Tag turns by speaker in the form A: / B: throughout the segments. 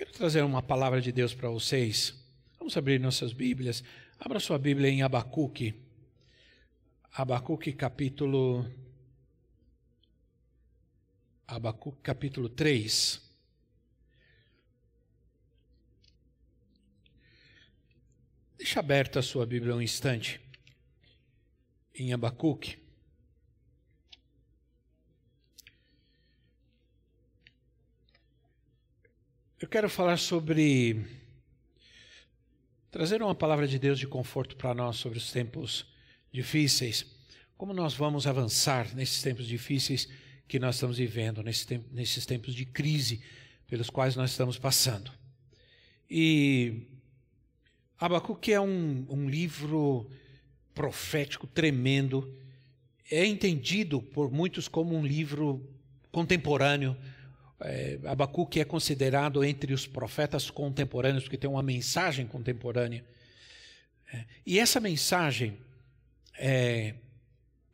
A: Quero trazer uma palavra de Deus para vocês. Vamos abrir nossas Bíblias. Abra sua Bíblia em Abacuque. Abacuque capítulo Abacuque capítulo 3. Deixa aberta a sua Bíblia um instante. Em Abacuque. Quero falar sobre. trazer uma palavra de Deus de conforto para nós sobre os tempos difíceis. Como nós vamos avançar nesses tempos difíceis que nós estamos vivendo, nesses tempos de crise pelos quais nós estamos passando. E Abacuque é um, um livro profético tremendo, é entendido por muitos como um livro contemporâneo é, Abacuque é considerado entre os profetas contemporâneos, porque tem uma mensagem contemporânea. É, e essa mensagem é,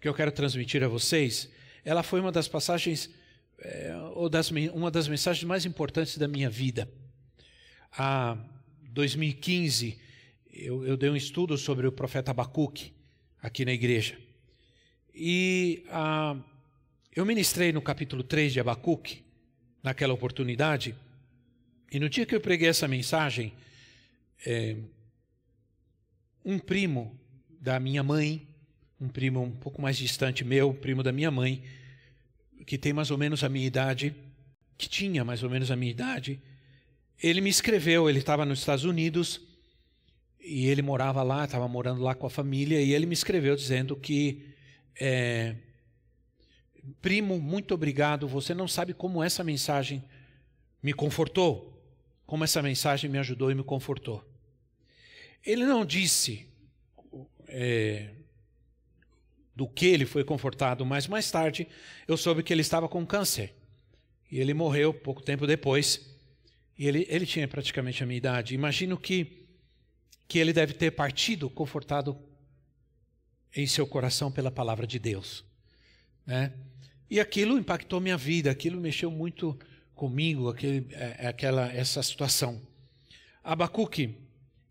A: que eu quero transmitir a vocês, ela foi uma das passagens, é, ou das, uma das mensagens mais importantes da minha vida. Há 2015, eu, eu dei um estudo sobre o profeta Abacuque aqui na igreja. E ah, eu ministrei no capítulo 3 de Abacuque, naquela oportunidade. E no dia que eu preguei essa mensagem, é, um primo da minha mãe, um primo um pouco mais distante meu, primo da minha mãe, que tem mais ou menos a minha idade, que tinha mais ou menos a minha idade, ele me escreveu, ele estava nos Estados Unidos e ele morava lá, estava morando lá com a família, e ele me escreveu dizendo que é, Primo, muito obrigado. Você não sabe como essa mensagem me confortou, como essa mensagem me ajudou e me confortou. Ele não disse é, do que ele foi confortado, mas mais tarde eu soube que ele estava com câncer. E ele morreu pouco tempo depois. E ele, ele tinha praticamente a minha idade. Imagino que, que ele deve ter partido confortado em seu coração pela palavra de Deus. Né? E aquilo impactou minha vida, aquilo mexeu muito comigo, aquele, é, é, aquela, essa situação. Abacuque,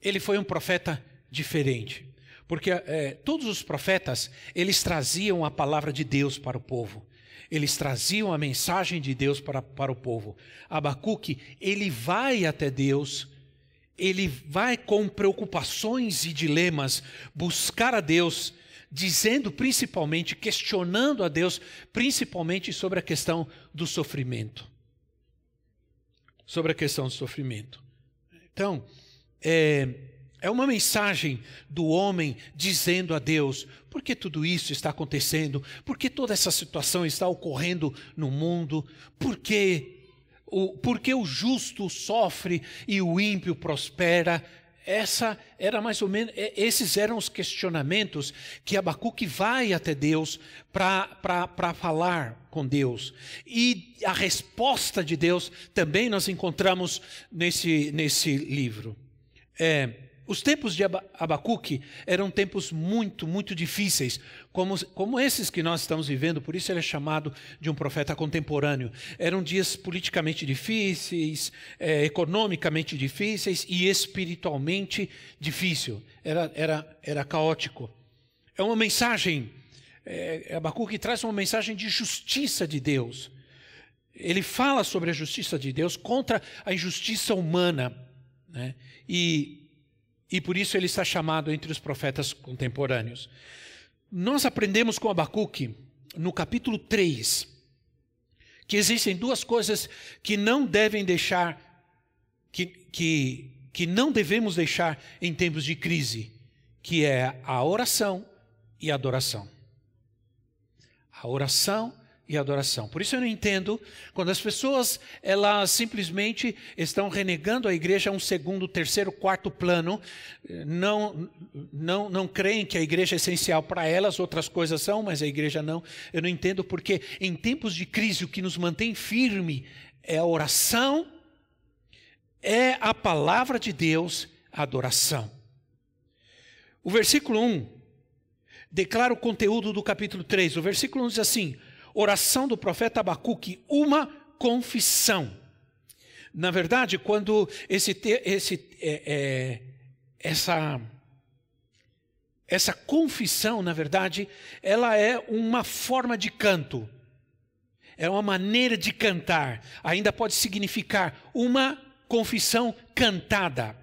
A: ele foi um profeta diferente, porque é, todos os profetas, eles traziam a palavra de Deus para o povo. Eles traziam a mensagem de Deus para, para o povo. Abacuque, ele vai até Deus, ele vai com preocupações e dilemas buscar a Deus dizendo principalmente, questionando a Deus, principalmente sobre a questão do sofrimento. Sobre a questão do sofrimento. Então, é, é uma mensagem do homem dizendo a Deus: por que tudo isso está acontecendo? Por que toda essa situação está ocorrendo no mundo? Por que o, por que o justo sofre e o ímpio prospera? Essa era mais ou menos, esses eram os questionamentos que Abacuque vai até Deus para falar com Deus. E a resposta de Deus também nós encontramos nesse, nesse livro. É, os tempos de Abacuque eram tempos muito, muito difíceis, como, como esses que nós estamos vivendo, por isso ele é chamado de um profeta contemporâneo. Eram dias politicamente difíceis, é, economicamente difíceis e espiritualmente difícil. Era, era, era caótico. É uma mensagem, é, Abacuque traz uma mensagem de justiça de Deus. Ele fala sobre a justiça de Deus contra a injustiça humana. Né? E e por isso ele está chamado entre os profetas contemporâneos. Nós aprendemos com Abacuque, no capítulo 3, que existem duas coisas que não devem deixar, que, que, que não devemos deixar em tempos de crise, que é a oração e a adoração. A oração e adoração. Por isso eu não entendo quando as pessoas elas simplesmente estão renegando a igreja a um segundo, terceiro, quarto plano, não não não creem que a igreja é essencial para elas, outras coisas são, mas a igreja não. Eu não entendo porque em tempos de crise o que nos mantém firme é a oração, é a palavra de Deus, a adoração. O versículo 1 declara o conteúdo do capítulo 3. O versículo 1 diz assim: oração do profeta Abacuque, uma confissão. Na verdade, quando esse, esse, é, é, essa, essa confissão, na verdade, ela é uma forma de canto, é uma maneira de cantar, ainda pode significar uma confissão cantada.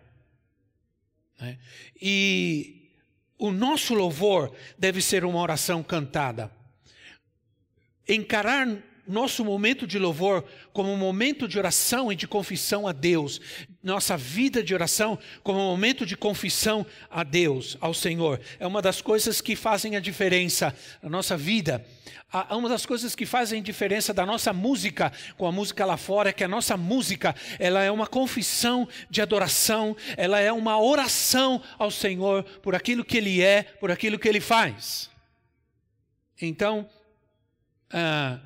A: Né? E o nosso louvor deve ser uma oração cantada encarar nosso momento de louvor como um momento de oração e de confissão a Deus, nossa vida de oração como um momento de confissão a Deus, ao Senhor, é uma das coisas que fazem a diferença na nossa vida. Uma das coisas que fazem diferença da nossa música com a música lá fora é que a nossa música ela é uma confissão de adoração, ela é uma oração ao Senhor por aquilo que Ele é, por aquilo que Ele faz. Então, ah,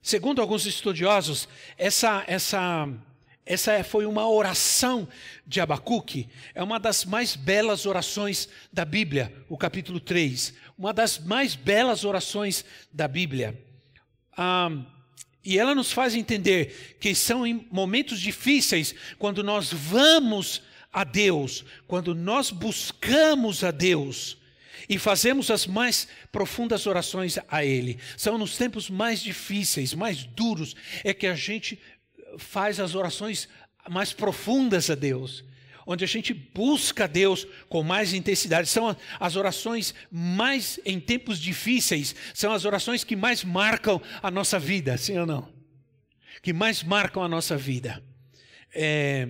A: segundo alguns estudiosos, essa, essa, essa foi uma oração de Abacuque, é uma das mais belas orações da Bíblia, o capítulo 3. Uma das mais belas orações da Bíblia. Ah, e ela nos faz entender que são em momentos difíceis, quando nós vamos a Deus, quando nós buscamos a Deus, e fazemos as mais profundas orações a Ele. São nos tempos mais difíceis, mais duros, é que a gente faz as orações mais profundas a Deus, onde a gente busca Deus com mais intensidade. São as orações mais em tempos difíceis, são as orações que mais marcam a nossa vida, sim ou não? Que mais marcam a nossa vida. É,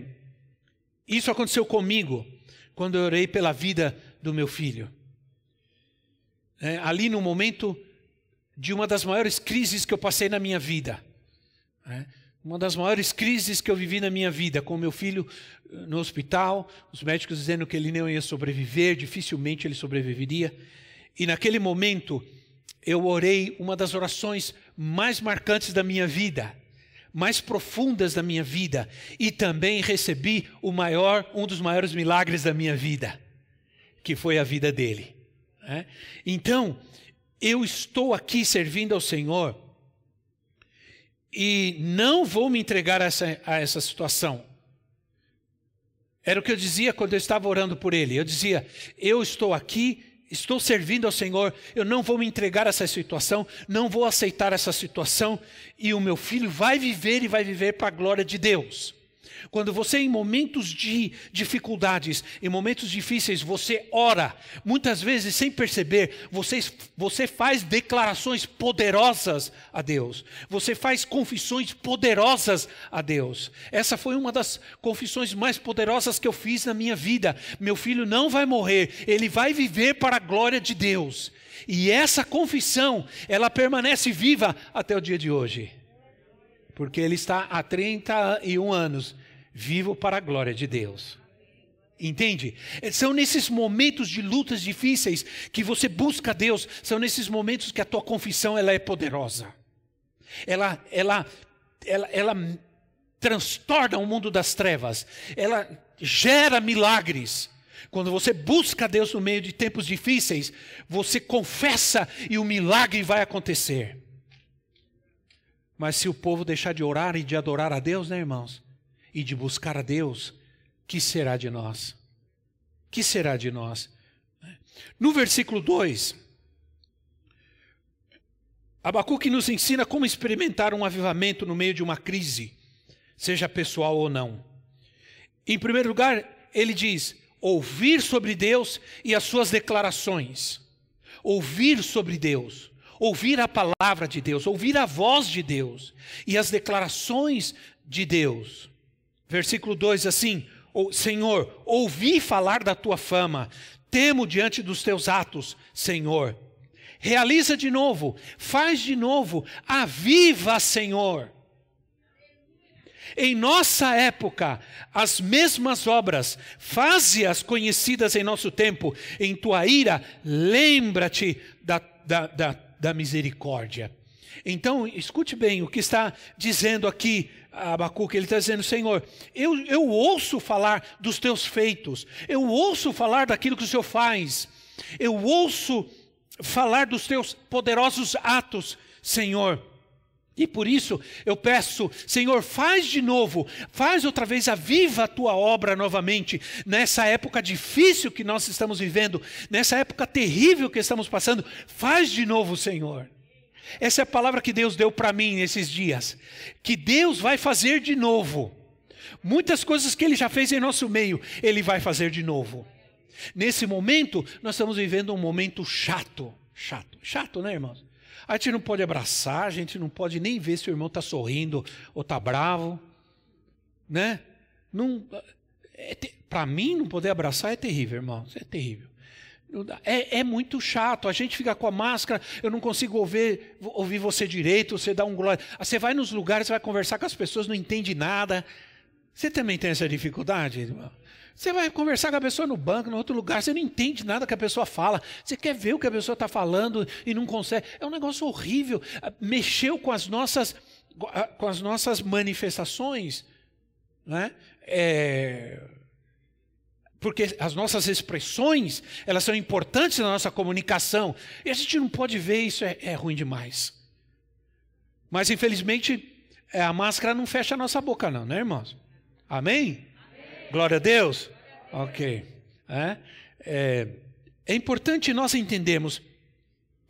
A: isso aconteceu comigo quando eu orei pela vida do meu filho é, ali no momento de uma das maiores crises que eu passei na minha vida. É, uma das maiores crises que eu vivi na minha vida, com meu filho eh, no hospital, os médicos dizendo que ele não ia sobreviver, dificilmente ele sobreviveria. E naquele momento, eu orei uma das orações mais marcantes da minha vida, mais profundas da minha vida, e também recebi o maior, um dos maiores milagres da minha vida, que foi a vida dele. É? Então, eu estou aqui servindo ao Senhor e não vou me entregar a essa, a essa situação. Era o que eu dizia quando eu estava orando por ele. Eu dizia: Eu estou aqui, estou servindo ao Senhor, eu não vou me entregar a essa situação, não vou aceitar essa situação, e o meu filho vai viver e vai viver para a glória de Deus. Quando você, em momentos de dificuldades, em momentos difíceis, você ora, muitas vezes sem perceber, você, você faz declarações poderosas a Deus, você faz confissões poderosas a Deus. Essa foi uma das confissões mais poderosas que eu fiz na minha vida. Meu filho não vai morrer, ele vai viver para a glória de Deus. E essa confissão, ela permanece viva até o dia de hoje. Porque ele está há 31 anos vivo para a glória de Deus. Entende? São nesses momentos de lutas difíceis que você busca Deus, são nesses momentos que a tua confissão ela é poderosa. Ela, ela, ela, ela transtorna o mundo das trevas, ela gera milagres. Quando você busca Deus no meio de tempos difíceis, você confessa e o milagre vai acontecer. Mas se o povo deixar de orar e de adorar a Deus, né, irmãos? E de buscar a Deus, que será de nós? Que será de nós? No versículo 2, Abacuque nos ensina como experimentar um avivamento no meio de uma crise, seja pessoal ou não. Em primeiro lugar, ele diz: ouvir sobre Deus e as suas declarações. Ouvir sobre Deus, ouvir a palavra de Deus, ouvir a voz de Deus e as declarações de Deus. Versículo 2 assim: Senhor, ouvi falar da tua fama, temo diante dos teus atos, Senhor. realiza de novo, faz de novo, aviva, Senhor. Em nossa época, as mesmas obras, faze-as conhecidas em nosso tempo, em tua ira, lembra-te da, da, da, da misericórdia. Então, escute bem o que está dizendo aqui Abacuque, ele está dizendo, Senhor, eu, eu ouço falar dos teus feitos, eu ouço falar daquilo que o Senhor faz, eu ouço falar dos teus poderosos atos, Senhor. E por isso eu peço, Senhor, faz de novo, faz outra vez, aviva a tua obra novamente, nessa época difícil que nós estamos vivendo, nessa época terrível que estamos passando, faz de novo, Senhor. Essa é a palavra que Deus deu para mim nesses dias, que Deus vai fazer de novo. Muitas coisas que Ele já fez em nosso meio, Ele vai fazer de novo. Nesse momento, nós estamos vivendo um momento chato, chato, chato, né, irmãos? A gente não pode abraçar, a gente não pode nem ver se o irmão está sorrindo ou está bravo, né? Não, é, para mim, não poder abraçar é terrível, irmãos, é terrível. É, é, muito chato, a gente fica com a máscara, eu não consigo ouvir, ouvir você direito, você dá um glória. Você vai nos lugares, você vai conversar com as pessoas, não entende nada. Você também tem essa dificuldade, irmão? Você vai conversar com a pessoa no banco, no outro lugar, você não entende nada que a pessoa fala, você quer ver o que a pessoa está falando e não consegue. É um negócio horrível. Ah, mexeu com as nossas, ah, com as nossas manifestações. Né? É... Porque as nossas expressões, elas são importantes na nossa comunicação. E a gente não pode ver isso, é, é ruim demais. Mas infelizmente, é, a máscara não fecha a nossa boca, não, né, irmãos? Amém? Glória a Deus? Ok. É, é, é importante nós entendermos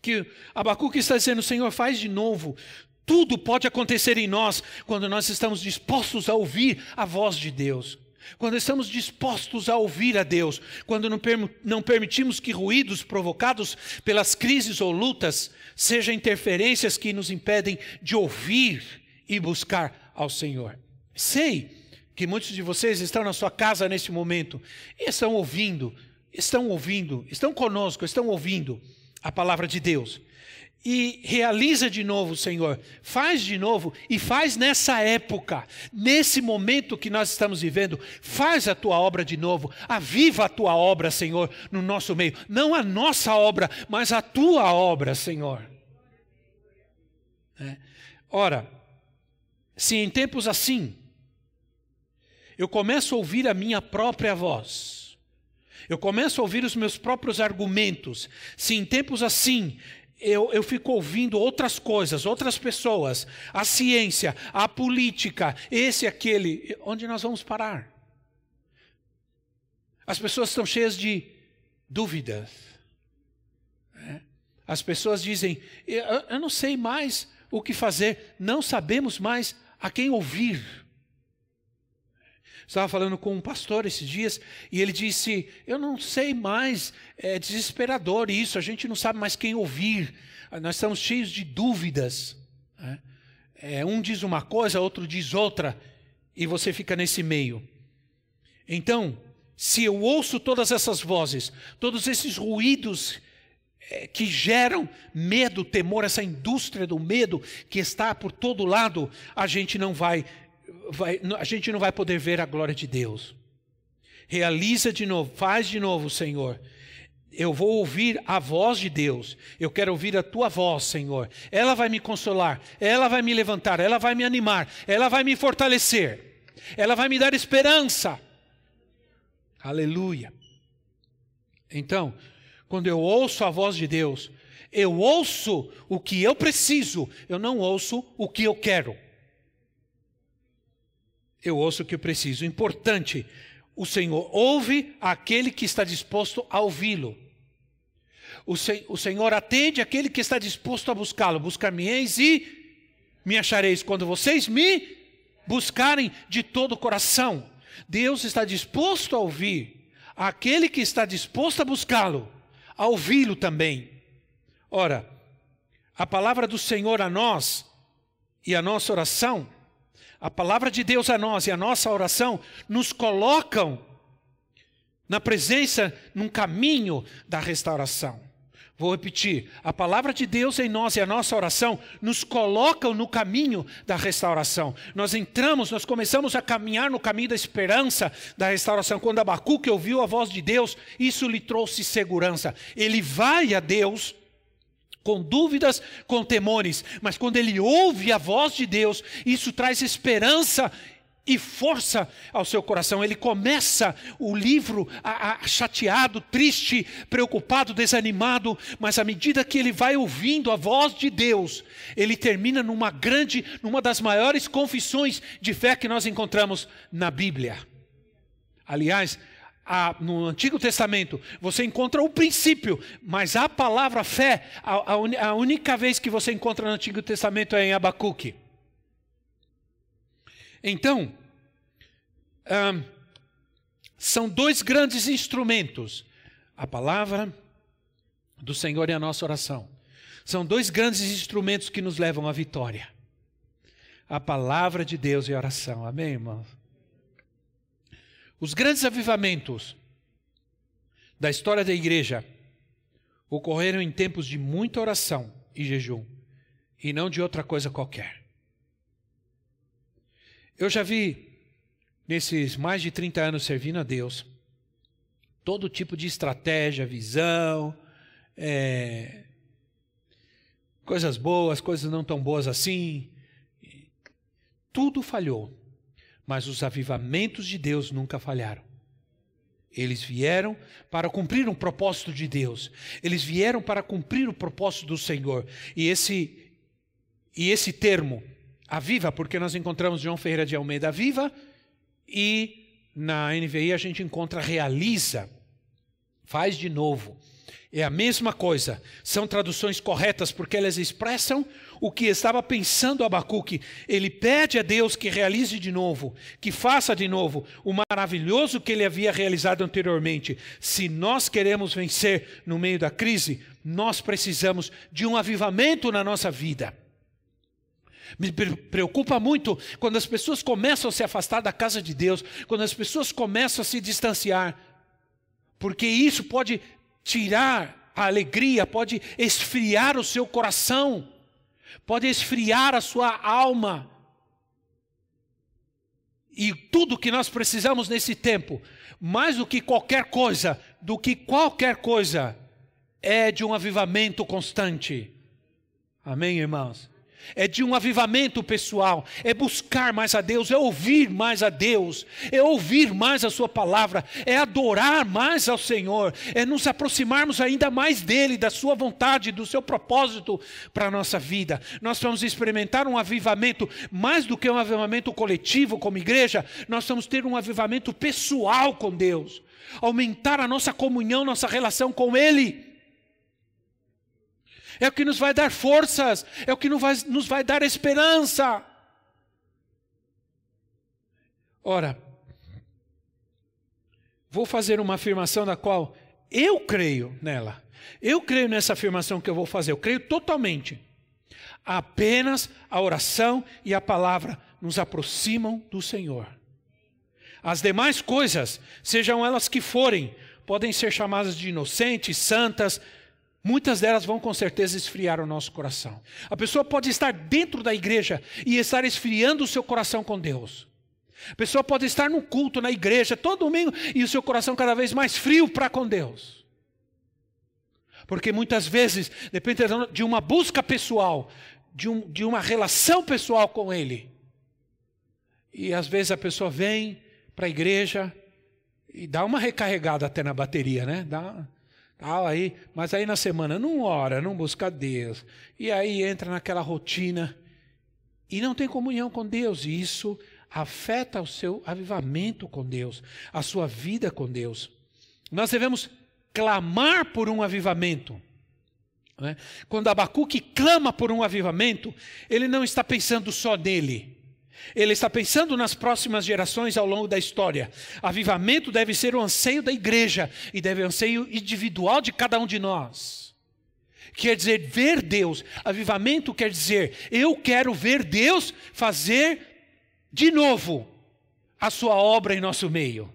A: que Abacuque está dizendo: Senhor, faz de novo. Tudo pode acontecer em nós quando nós estamos dispostos a ouvir a voz de Deus. Quando estamos dispostos a ouvir a Deus, quando não, não permitimos que ruídos provocados pelas crises ou lutas sejam interferências que nos impedem de ouvir e buscar ao Senhor. Sei que muitos de vocês estão na sua casa neste momento e estão ouvindo, estão ouvindo, estão conosco, estão ouvindo a palavra de Deus. E realiza de novo, Senhor, faz de novo e faz nessa época, nesse momento que nós estamos vivendo, faz a tua obra de novo, aviva a tua obra, Senhor, no nosso meio. Não a nossa obra, mas a tua obra, Senhor. É. Ora, se em tempos assim eu começo a ouvir a minha própria voz. Eu começo a ouvir os meus próprios argumentos. Se em tempos assim eu, eu fico ouvindo outras coisas, outras pessoas, a ciência, a política, esse aquele, onde nós vamos parar? As pessoas estão cheias de dúvidas. Né? As pessoas dizem: eu, eu não sei mais o que fazer, não sabemos mais a quem ouvir. Estava falando com um pastor esses dias e ele disse: Eu não sei mais, é desesperador isso, a gente não sabe mais quem ouvir, nós estamos cheios de dúvidas. Né? É, um diz uma coisa, outro diz outra, e você fica nesse meio. Então, se eu ouço todas essas vozes, todos esses ruídos é, que geram medo, temor, essa indústria do medo que está por todo lado, a gente não vai vai, a gente não vai poder ver a glória de Deus. Realiza de novo, faz de novo, Senhor. Eu vou ouvir a voz de Deus. Eu quero ouvir a tua voz, Senhor. Ela vai me consolar, ela vai me levantar, ela vai me animar, ela vai me fortalecer, ela vai me dar esperança. Aleluia. Então, quando eu ouço a voz de Deus, eu ouço o que eu preciso, eu não ouço o que eu quero eu ouço o que eu preciso. Importante, o Senhor ouve aquele que está disposto a ouvi-lo. O, o, Senhor atende aquele que está disposto a buscá-lo. Buscar-me-eis e me achareis quando vocês me buscarem de todo o coração. Deus está disposto a ouvir aquele que está disposto a buscá-lo, a ouvi-lo também. Ora, a palavra do Senhor a nós e a nossa oração a palavra de Deus a nós e a nossa oração nos colocam na presença, num caminho da restauração. Vou repetir: a palavra de Deus em nós e a nossa oração nos colocam no caminho da restauração. Nós entramos, nós começamos a caminhar no caminho da esperança da restauração. Quando Abacuque ouviu a voz de Deus, isso lhe trouxe segurança. Ele vai a Deus com dúvidas, com temores, mas quando ele ouve a voz de Deus, isso traz esperança e força ao seu coração. Ele começa o livro a, a, chateado, triste, preocupado, desanimado, mas à medida que ele vai ouvindo a voz de Deus, ele termina numa grande, numa das maiores confissões de fé que nós encontramos na Bíblia. Aliás, a, no Antigo Testamento, você encontra o princípio, mas a palavra fé, a, a, única vez que você encontra no Antigo Testamento é em Abacuque. Então, são dois grandes instrumentos: a palavra do Senhor e a nossa oração. São dois grandes instrumentos que nos levam à vitória. A palavra de Deus e a oração. Amém, irmãos? Os grandes avivamentos da história da igreja ocorreram em tempos de muita oração e jejum, e não de outra coisa qualquer. Eu já vi, nesses mais de 30 anos servindo a Deus, todo tipo de estratégia, visão, é, coisas boas, coisas não tão boas assim. Tudo falhou, mas os avivamentos de Deus nunca falharam. Eles vieram para cumprir um propósito de Deus. Eles vieram para cumprir o propósito do Senhor. E esse e esse termo Aviva, porque nós encontramos João Ferreira de Almeida Viva e na NVI a gente encontra realiza, faz de novo. É a mesma coisa, são traduções corretas porque elas expressam o que estava pensando Abacuque. Ele pede a Deus que realize de novo, que faça de novo o maravilhoso que ele havia realizado anteriormente. Se nós queremos vencer no meio da crise, nós precisamos de um avivamento na nossa vida. Me preocupa muito quando as pessoas começam a se afastar da casa de Deus, quando as pessoas começam a se distanciar, porque isso pode tirar a alegria, pode esfriar o seu coração, pode esfriar a sua alma. E tudo que nós precisamos nesse tempo, mais do que qualquer coisa, do que qualquer coisa, é de um avivamento constante. Amém, irmãos? É de um avivamento pessoal, é buscar mais a Deus, é ouvir mais a Deus, é ouvir mais a Sua palavra, é adorar mais ao Senhor, é nos aproximarmos ainda mais dEle, da Sua vontade, do Seu propósito para a nossa vida. Nós vamos experimentar um avivamento, mais do que um avivamento coletivo como igreja, nós vamos ter um avivamento pessoal com Deus, aumentar a nossa comunhão, nossa relação com Ele é o que nos vai dar forças, é o que nos vai, nos vai dar esperança. Ora, vou fazer uma afirmação da qual eu creio nela. Eu creio nessa afirmação que eu vou fazer, eu creio totalmente. Apenas a oração e a palavra nos aproximam do Senhor. As demais coisas, sejam elas que forem, podem ser chamadas de inocentes, santas, Muitas delas vão com certeza esfriar o nosso coração. A pessoa pode estar dentro da igreja e estar esfriando o seu coração com Deus. A pessoa pode estar no culto, na igreja, todo domingo, e o seu coração cada vez mais frio para com Deus. Porque muitas vezes depende de uma busca pessoal, de, um, de uma relação pessoal com Ele. E às vezes a pessoa vem para a igreja e dá uma recarregada até na bateria, né? Dá, Tal, aí, mas aí na semana não ora, não busca Deus. E aí entra naquela rotina e não tem comunhão com Deus. E isso afeta o seu avivamento com Deus, a sua vida com Deus. Nós devemos clamar por um avivamento. Né? Quando Abacuque clama por um avivamento, ele não está pensando só nele. Ele está pensando nas próximas gerações ao longo da história. Avivamento deve ser o anseio da igreja e deve ser o anseio individual de cada um de nós. Quer dizer, ver Deus. Avivamento quer dizer, eu quero ver Deus fazer de novo a sua obra em nosso meio.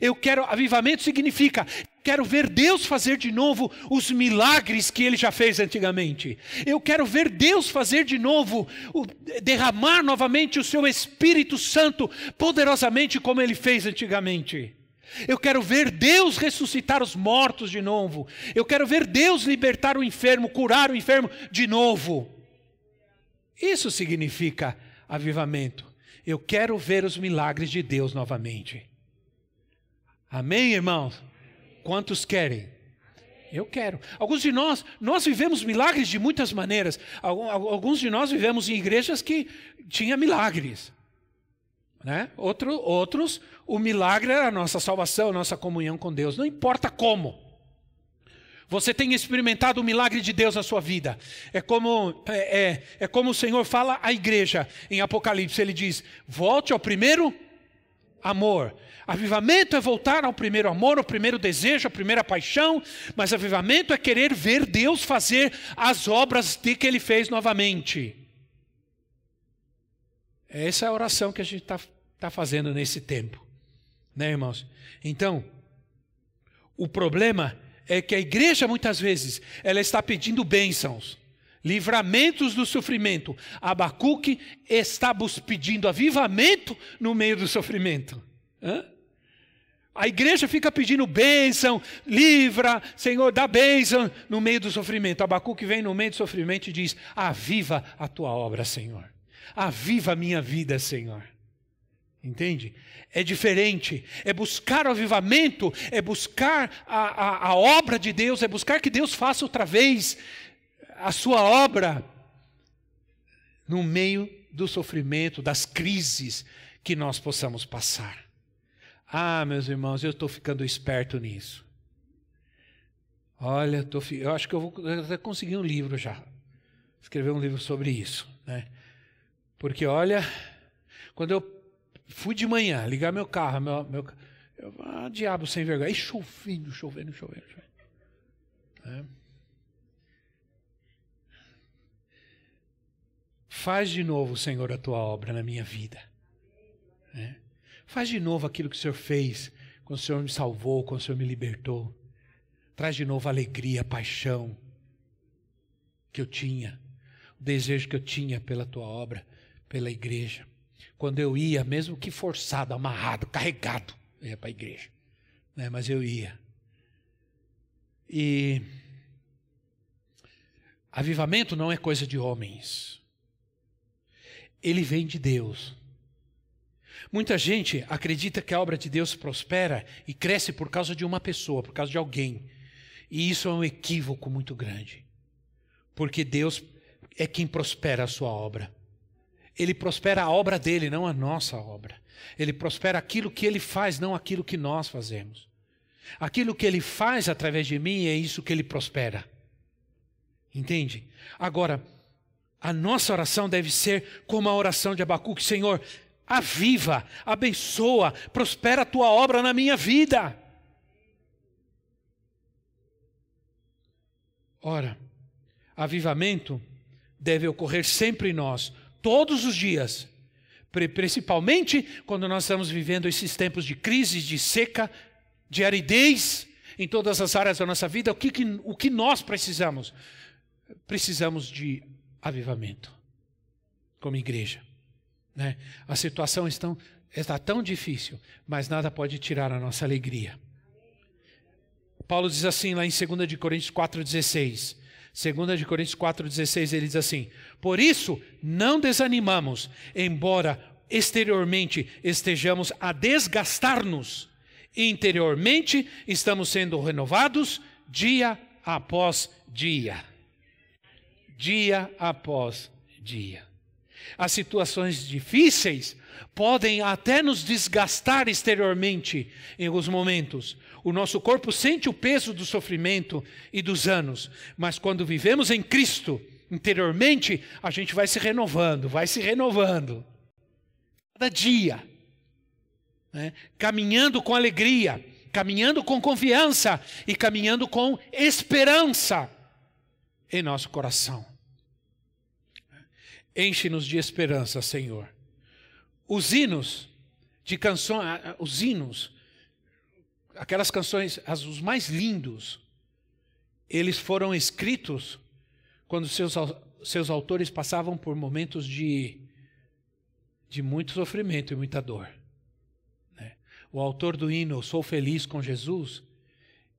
A: Eu quero, avivamento significa, quero ver Deus fazer de novo os milagres que ele já fez antigamente. Eu quero ver Deus fazer de novo, derramar novamente o seu Espírito Santo poderosamente como ele fez antigamente. Eu quero ver Deus ressuscitar os mortos de novo. Eu quero ver Deus libertar o enfermo, curar o enfermo de novo. Isso significa avivamento. Eu quero ver os milagres de Deus novamente. Amém, irmãos? Quantos querem? Eu quero. Alguns de nós, nós vivemos milagres de muitas maneiras. Alguns de nós vivemos em igrejas que tinha milagres. Né? Outro, outros, o milagre era a nossa salvação, a nossa comunhão com Deus. Não importa como. Você tem experimentado o milagre de Deus na sua vida. É como, é, é, é como o Senhor fala à igreja em Apocalipse. Ele diz: volte ao primeiro amor. Avivamento é voltar ao primeiro amor, ao primeiro desejo, à primeira paixão, mas avivamento é querer ver Deus fazer as obras de que Ele fez novamente. Essa é a oração que a gente está está fazendo nesse tempo. Né, irmãos? Então, o problema é que a igreja muitas vezes ela está pedindo bênçãos, livramentos do sofrimento. Abacuque está pedindo avivamento no meio do sofrimento. Hã? A igreja fica pedindo bênção, livra, Senhor, dá bênção no meio do sofrimento. Abacuque vem no meio do sofrimento e diz: Aviva a tua obra, Senhor. Aviva a minha vida, Senhor. Entende? É diferente. É buscar o avivamento, é buscar a, a, a, obra de Deus, é buscar que Deus faça outra vez a sua obra no meio do sofrimento, das crises que nós possamos passar. Ah, meus irmãos, eu estou ficando esperto nisso. Olha, tô, eu acho que eu vou até conseguir um livro já. Escrever um livro sobre isso. Né? Porque, olha, quando eu Fui de manhã, ligar meu carro, meu, meu eu, ah, diabo sem vergonha. E chovendo, chovendo, chovendo. chovendo. É. Faz de novo, Senhor, a tua obra na minha vida. É. Faz de novo aquilo que o Senhor fez, quando o Senhor me salvou, quando o Senhor me libertou. Traz de novo a alegria, a paixão que eu tinha, o desejo que eu tinha pela tua obra, pela igreja. Quando eu ia, mesmo que forçado, amarrado, carregado, eu ia para a igreja. Né? Mas eu ia. E avivamento não é coisa de homens. Ele vem de Deus. Muita gente acredita que a obra de Deus prospera e cresce por causa de uma pessoa, por causa de alguém. E isso é um equívoco muito grande. Porque Deus é quem prospera a sua obra. Ele prospera a obra dele, não a nossa obra. Ele prospera aquilo que ele faz, não aquilo que nós fazemos. Aquilo que ele faz através de mim é isso que ele prospera. Entende? Agora, a nossa oração deve ser como a oração de Abacuque: Senhor, aviva, abençoa, prospera a tua obra na minha vida. Ora, avivamento deve ocorrer sempre em nós, todos os dias, principalmente quando nós estamos vivendo esses tempos de crise, de seca, de aridez em todas as áreas da nossa vida, o que, o que nós precisamos? Precisamos de avivamento, como igreja. Né? A situação está, tão difícil, mas nada pode tirar a nossa alegria. Paulo diz assim lá em 2 de Coríntios 4,16: 2 de Coríntios 4,16, ele diz assim: Por isso não desanimamos, embora exteriormente estejamos a desgastar-nos, interiormente estamos sendo renovados dia após dia. Dia após dia. As situações difíceis podem até nos desgastar exteriormente em alguns momentos. O nosso corpo sente o peso do sofrimento e dos anos, mas quando vivemos em Cristo, interiormente, a gente vai se renovando, vai se renovando. Cada dia, né? caminhando com alegria, caminhando com confiança e caminhando com esperança em nosso coração. Enche-nos de esperança, Senhor. Os hinos de canções, os hinos, aquelas canções, as, os mais lindos, eles foram escritos quando seus, seus autores passavam por momentos de, de muito sofrimento e muita dor. Né? O autor do hino Sou Feliz com Jesus,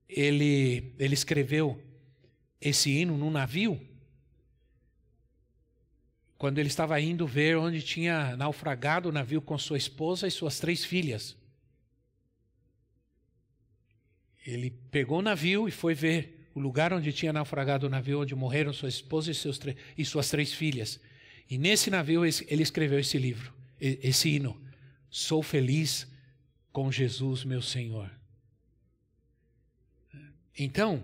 A: ele, ele escreveu esse hino num navio, quando ele estava indo ver onde tinha naufragado o navio com sua esposa e suas três filhas. Ele pegou o navio e foi ver o lugar onde tinha naufragado o navio, onde morreram sua esposa e, seus e suas três filhas. E nesse navio ele escreveu esse livro, esse hino. Sou feliz com Jesus, meu Senhor. Então,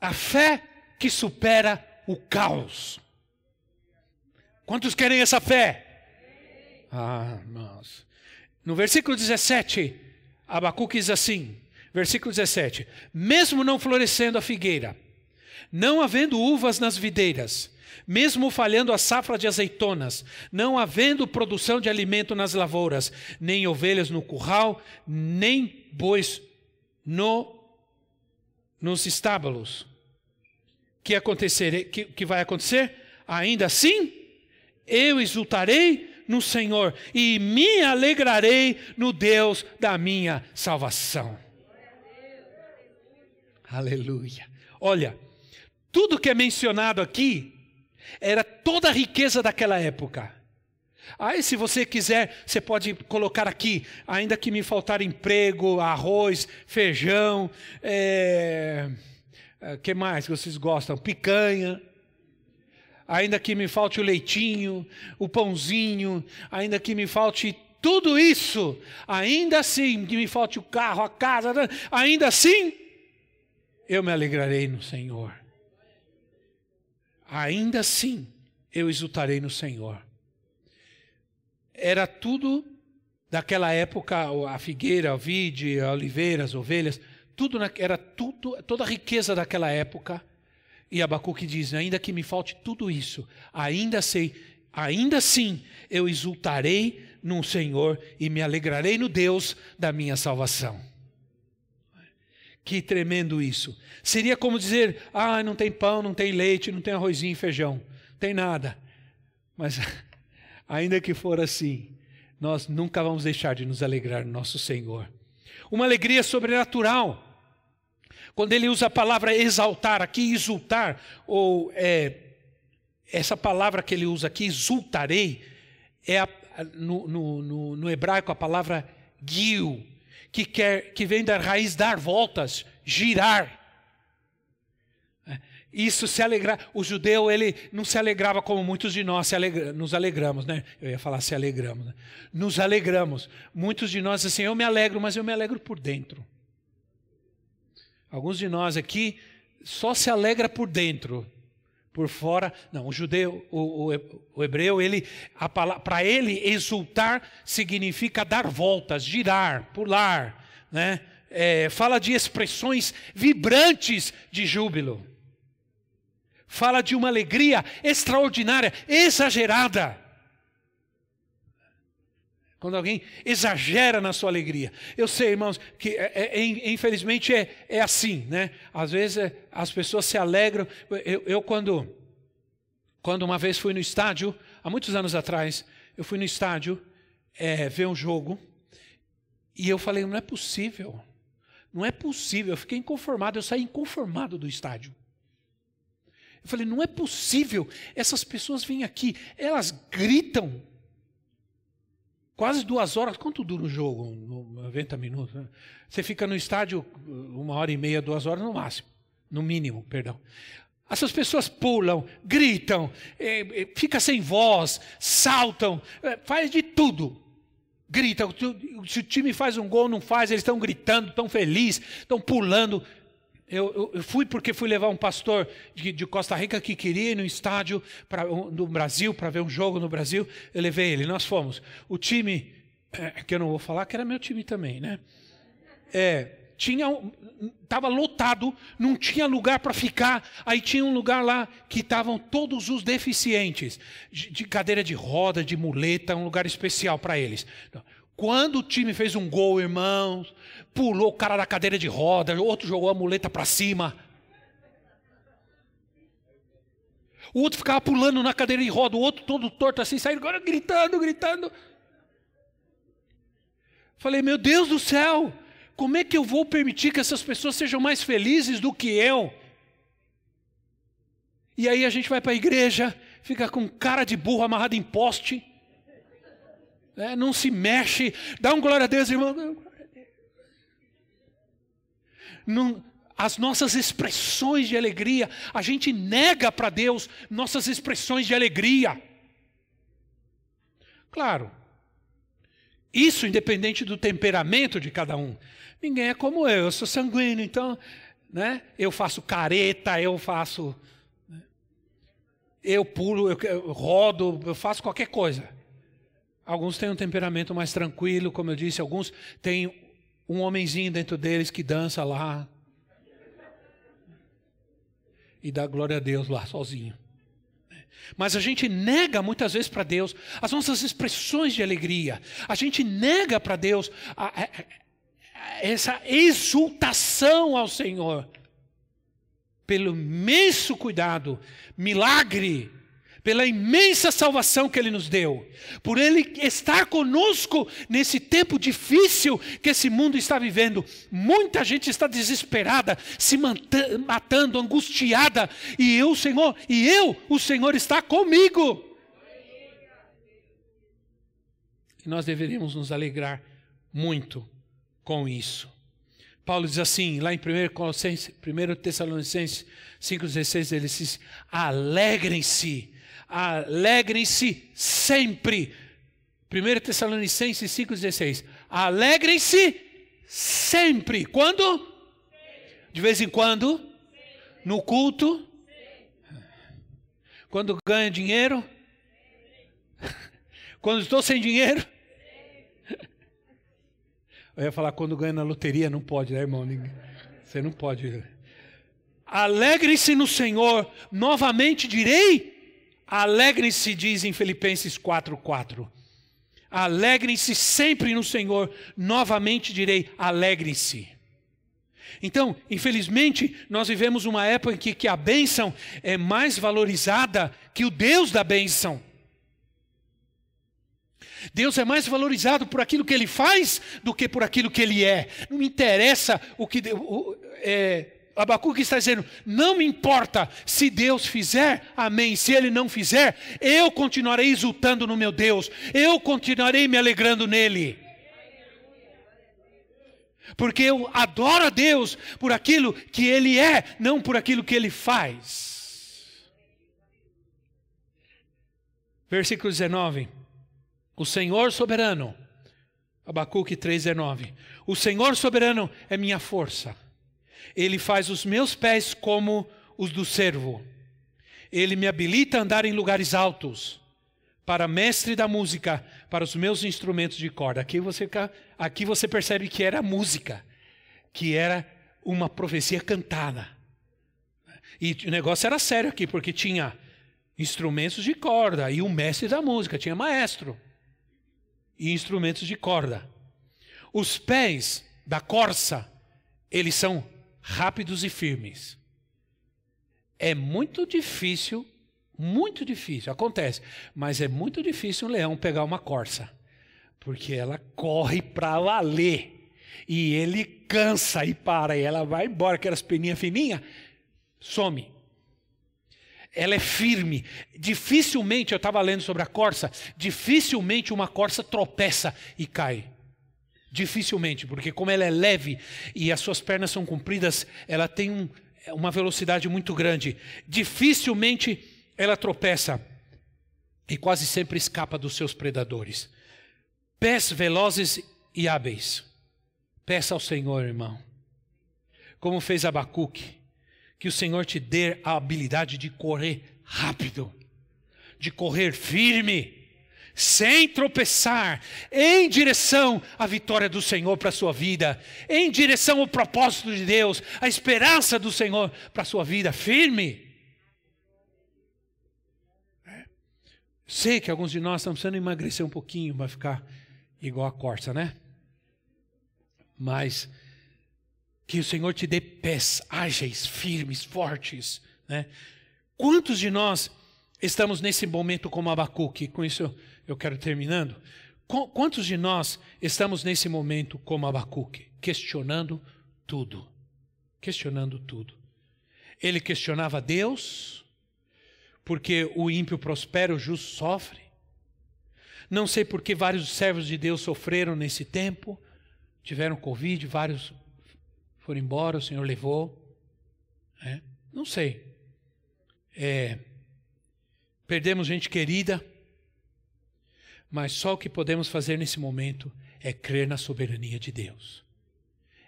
A: a fé que supera o caos. Quantos querem essa fé? Ah, irmãos. No versículo 17, Abacuque diz assim, versículo 17: Mesmo não florescendo a figueira, não havendo uvas nas videiras, mesmo falhando a safra de azeitonas, não havendo produção de alimento nas lavouras, nem ovelhas no curral, nem bois no, nos estábulos. Que, acontecer, que, que vai acontecer? Ainda assim, eu exultarei no Senhor e me alegrarei no Deus da minha salvação. Aleluia. Olha, tudo que é mencionado aqui era toda a riqueza daquela época. Aí, se você quiser, você pode colocar aqui, ainda que me faltar emprego, arroz, feijão, é, é que mais que vocês gostam? Picanha ainda que me falte o leitinho, o pãozinho, ainda que me falte tudo isso, ainda assim, que me falte o carro, a casa, ainda assim, eu me alegrarei no Senhor. Ainda assim, eu exultarei no Senhor. Era tudo daquela época, a figueira, o vide, a oliveira, as ovelhas, tudo era tudo, toda a riqueza daquela época e Abacuque diz: ainda que me falte tudo isso, ainda sei, ainda assim eu exultarei no Senhor e me alegrarei no Deus da minha salvação. Que tremendo isso. Seria como dizer: ah, não tem pão, não tem leite, não tem arrozinho e feijão, tem nada. Mas ainda que for assim, nós nunca vamos deixar de nos alegrar no nosso Senhor. Uma alegria sobrenatural quando ele usa a palavra exaltar aqui, exultar, ou é, essa palavra que ele usa aqui, exultarei, é a, no, no, no, no, hebraico a palavra guil, que, quer, que vem da raiz dar voltas, girar. Isso se alegrar. O judeu ele não se alegrava como muitos de nós alegra, nos alegramos, né? Eu ia falar se alegramos. Né? Nos alegramos. Muitos de nós assim, eu me alegro, mas eu me alegro por dentro. Alguns de nós aqui só se alegra por dentro, por fora. Não, o judeu, o, o, o hebreu, ele, para ele exultar significa dar voltas, girar, pular, né? É, fala de expressões vibrantes de júbilo. Fala de uma alegria extraordinária, exagerada. Quando alguém exagera na sua alegria. Eu sei, irmãos, que é, é, é infelizmente é, é assim, né? Às vezes é, as pessoas se alegram. Eu, eu, quando, quando uma vez fui no estádio, há muitos anos atrás, eu fui no estádio é, ver um jogo e eu falei, não é possível. Não é possível. Eu fiquei inconformado, eu saí inconformado do estádio. Eu falei, não é possível. Essas pessoas vêm aqui, elas gritam Quase duas horas. Quanto dura o jogo? 90 minutos. Né? Você fica no estádio uma hora e meia, duas horas no máximo. No mínimo, perdão. Essas pessoas pulam, gritam, é, é, fica sem voz, saltam, é, faz de tudo. Gritam. Se o time faz um gol, não faz, eles estão gritando, estão felizes, estão pulando. Eu, eu, fui porque fui levar um pastor de, de Costa Rica que queria ir no estádio pra, no Brasil para ver um jogo no Brasil. Eu levei ele, nós fomos. O time, é, que eu não vou falar, que era meu time também, né? É, tinha estava lotado, não tinha lugar para ficar. Aí tinha um lugar lá que estavam todos os deficientes, de cadeira de roda, de muleta, um lugar especial para eles. Então, Quando o time fez um gol, irmãos, pulou o cara da cadeira de roda, outro jogou a muleta para cima. O outro ficava pulando na cadeira de roda, o outro todo torto assim, saindo gritando, gritando. Falei, meu Deus do céu, como é que eu vou permitir que essas pessoas sejam mais felizes do que eu? E aí a gente vai para a igreja, fica com cara de burro amarrado em poste, né? não se mexe, dá um glória a Deus, irmão. Não, as nossas expressões de alegria, a gente nega para Deus nossas expressões de alegria. Claro, isso independente do temperamento de cada um. Ninguém é como eu, eu sou sanguíneo, então, né? Eu faço careta, eu faço né? eu pulo, eu, eu rodo, eu faço qualquer coisa. Alguns têm um temperamento mais tranquilo, como eu disse, alguns têm um homenzinho dentro deles que dança lá, e dá glória a Deus lá sozinho. Mas a gente nega muitas vezes para Deus as nossas expressões de alegria. A gente nega para Deus a, a, a, essa exultação ao Senhor. Pelo imenso cuidado, milagre pela imensa salvação que Ele nos deu, por Ele estar conosco nesse tempo difícil que esse mundo está vivendo. Muita gente está desesperada, se matando, angustiada, e eu, Senhor, e eu, o Senhor está comigo. E nós deveríamos nos alegrar muito com isso. Paulo diz assim, lá em 1, Colossenses, 1 Tessalonicenses 5,16, ele diz: alegrem-se alegrem-se sempre. 1 Tessalonicenses 5,16. Alegrem-se sempre. Quando? De vez em quando? No culto? Quando ganha dinheiro? Quando estou sem dinheiro? Eu ia falar quando ganha na loteria, não pode, né, irmão? Você não pode. Alegre-se no Senhor, novamente direi Alegrem-se, diz em Filipenses 4,4. Alegrem-se sempre no Senhor. Novamente direi: alegrem-se. Então, infelizmente, nós vivemos uma época em que, que a bênção é mais valorizada que o Deus da bênção. Deus é mais valorizado por aquilo que ele faz do que por aquilo que ele é. Não me interessa o que. O, é, Abacuque está dizendo: não me importa se Deus fizer, amém. Se Ele não fizer, eu continuarei exultando no meu Deus, eu continuarei me alegrando nele. Porque eu adoro a Deus por aquilo que Ele é, não por aquilo que Ele faz. Versículo 19: O Senhor soberano, Abacuque 3,19: O Senhor soberano é minha força ele faz os meus pés como os do servo. Ele me habilita a andar em lugares altos. Para mestre da música, para os meus instrumentos de corda. Aqui você, aqui você percebe que era música, que era uma profecia cantada. E o negócio era sério aqui, porque tinha instrumentos de corda e o mestre da música, tinha maestro e instrumentos de corda. Os pés da corça, eles são rápidos e firmes. É muito difícil, muito difícil, acontece, mas é muito difícil um leão pegar uma corça, porque ela corre para valer. E ele cansa e para, e ela vai embora, aquelas peninhas fininhas, some. Ela é firme. Dificilmente, eu estava lendo sobre a corça, dificilmente uma corça tropeça e cai. Dificilmente, porque como ela é leve e as suas pernas são compridas, ela tem um, uma velocidade muito grande. Dificilmente ela tropeça e quase sempre escapa dos seus predadores. Pés velozes e hábeis. Peça ao Senhor, irmão, como fez Abacuque, que o Senhor te dê a habilidade de correr rápido, de correr firme sem tropeçar, em direção à vitória do Senhor para a sua vida, em direção ao propósito de Deus, à esperança do Senhor para a sua vida, firme. É. Sei que alguns de nós estamos precisando emagrecer um pouquinho para ficar igual a corça, né? Mas que o Senhor te dê pés ágeis, firmes, fortes, né? Quantos de nós estamos nesse momento como Abacuque? Com isso eu quero terminando. Quantos de nós estamos nesse momento como Abacuque, questionando tudo? Questionando tudo. Ele questionava Deus, porque o ímpio prospera, o justo sofre. Não sei por que vários servos de Deus sofreram nesse tempo, tiveram Covid, vários foram embora, o Senhor levou. É, não sei. É, perdemos gente querida, mas só o que podemos fazer nesse momento é crer na soberania de Deus.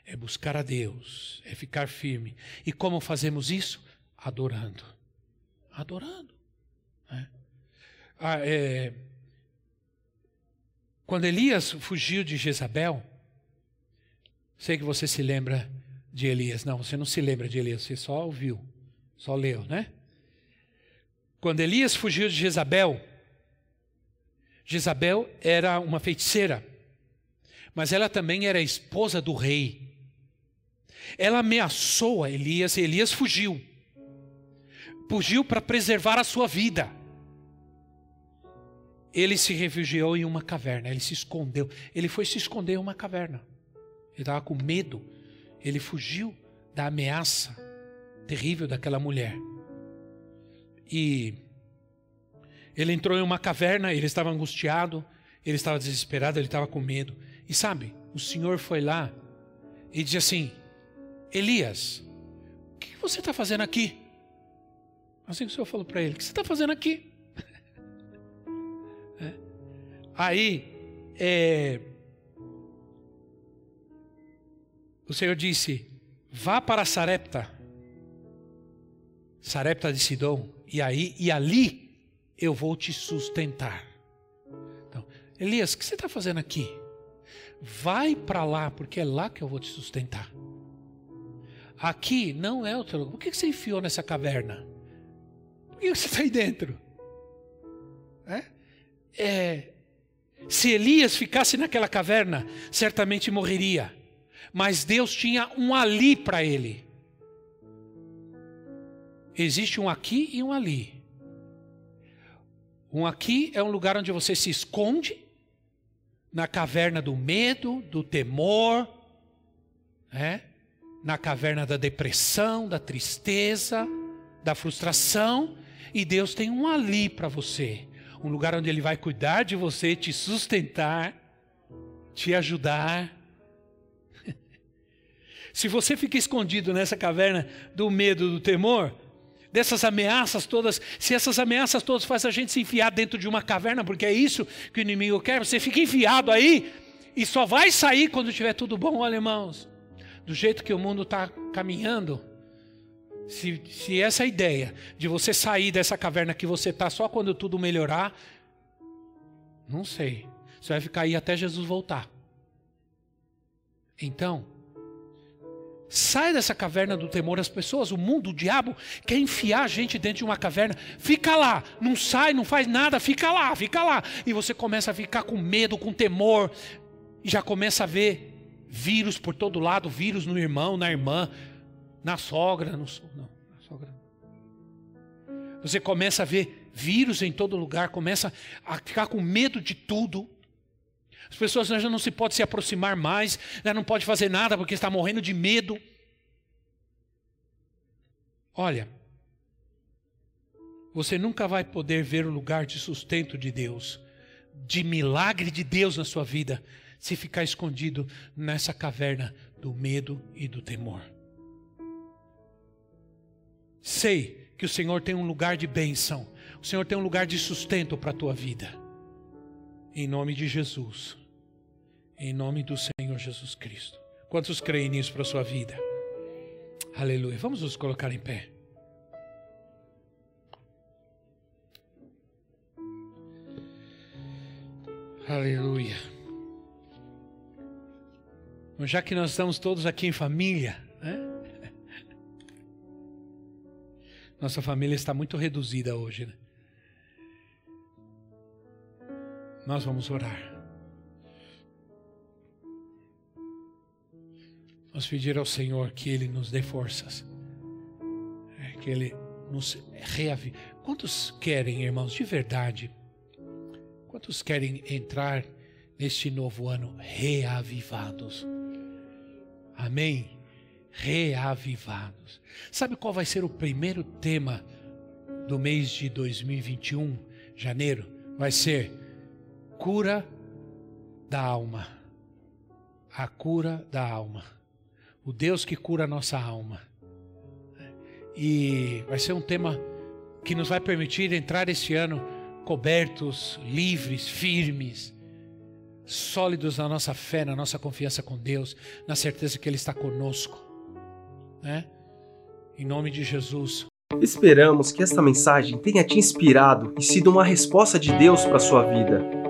A: É buscar a Deus, é ficar firme. E como fazemos isso? Adorando. Adorando. É. Ah, é, quando Elias fugiu de Jezabel, sei que você se lembra de Elias. Não, você não se lembra de Elias, você só ouviu, só leu, né? Quando Elias fugiu de Jezabel, Jezabel era uma feiticeira, mas ela também era esposa do rei. Ela ameaçou a Elias e Elias fugiu. Fugiu para preservar a sua vida ele se refugiou em uma caverna, ele se escondeu. Ele foi se esconder em uma caverna. Ele estava com medo. Ele fugiu da ameaça terrível daquela mulher. E ele entrou em uma caverna, ele estava angustiado, ele estava desesperado, ele estava com medo. E sabe, o Senhor foi lá e disse assim: Elias, o que você está fazendo aqui? Assim que o Senhor falou para ele: O que você está fazendo aqui? Aí, é, o Senhor disse: vá para Sarepta, Sarepta de Sidom, e aí e ali eu vou te sustentar. Então, Elias, o que você está fazendo aqui? Vai para lá, porque é lá que eu vou te sustentar. Aqui não é o teu lugar. Por que você enfiou nessa caverna? Por que você está aí dentro? É? é se Elias ficasse naquela caverna, certamente morreria. Mas Deus tinha um ali para ele. Existe um aqui e um ali. Um aqui é um lugar onde você se esconde, na caverna do medo, do temor, né? na caverna da depressão, da tristeza, da frustração, e Deus tem um ali para você um lugar onde Ele vai cuidar de você, te sustentar, te ajudar. Se você fica escondido nessa caverna do medo, do temor, dessas ameaças todas, se essas ameaças todas fazem a gente se enfiar dentro de uma caverna, porque é isso que o inimigo quer, você fica enfiado aí e só vai sair quando tiver tudo bom, olha irmãos. Do jeito que o mundo está caminhando, se, se essa ideia de você sair dessa caverna que você está só quando tudo melhorar, não sei. Você vai ficar aí até Jesus voltar. Então, sai dessa caverna do temor. As pessoas, o mundo, o diabo, quer enfiar a gente dentro de uma caverna. Fica lá, não sai, não faz nada, fica lá, fica lá. E você começa a ficar com medo, com temor. E já começa a ver vírus por todo lado vírus no irmão, na irmã na sogra, no, não, na sogra. Você começa a ver vírus em todo lugar, começa a ficar com medo de tudo. As pessoas já não se pode se aproximar mais, já não pode fazer nada porque está morrendo de medo. Olha, você nunca vai poder ver o lugar de sustento de Deus, de milagre de Deus na sua vida, se ficar escondido nessa caverna do medo e do temor. Sei que o Senhor tem um lugar de bênção, o Senhor tem um lugar de sustento para a tua vida. Em nome de Jesus, em nome do Senhor Jesus Cristo. Quantos creem nisso para a sua vida? Aleluia. Vamos nos colocar em pé. Aleluia. Já que nós estamos todos aqui em família, né? Nossa família está muito reduzida hoje. Né? Nós vamos orar. Vamos pedir ao Senhor que Ele nos dê forças, é, que Ele nos reavive. Quantos querem, irmãos, de verdade? Quantos querem entrar neste novo ano reavivados? Amém? Reavivados. Sabe qual vai ser o primeiro tema do mês de 2021, janeiro? Vai ser cura da alma. A cura da alma. O Deus que cura a nossa alma. E vai ser um tema que nos vai permitir entrar este ano cobertos, livres, firmes, sólidos na nossa fé, na nossa confiança com Deus, na certeza que Ele está conosco. Né? Em nome de Jesus.
B: Esperamos que esta mensagem tenha te inspirado e sido uma resposta de Deus para a sua vida.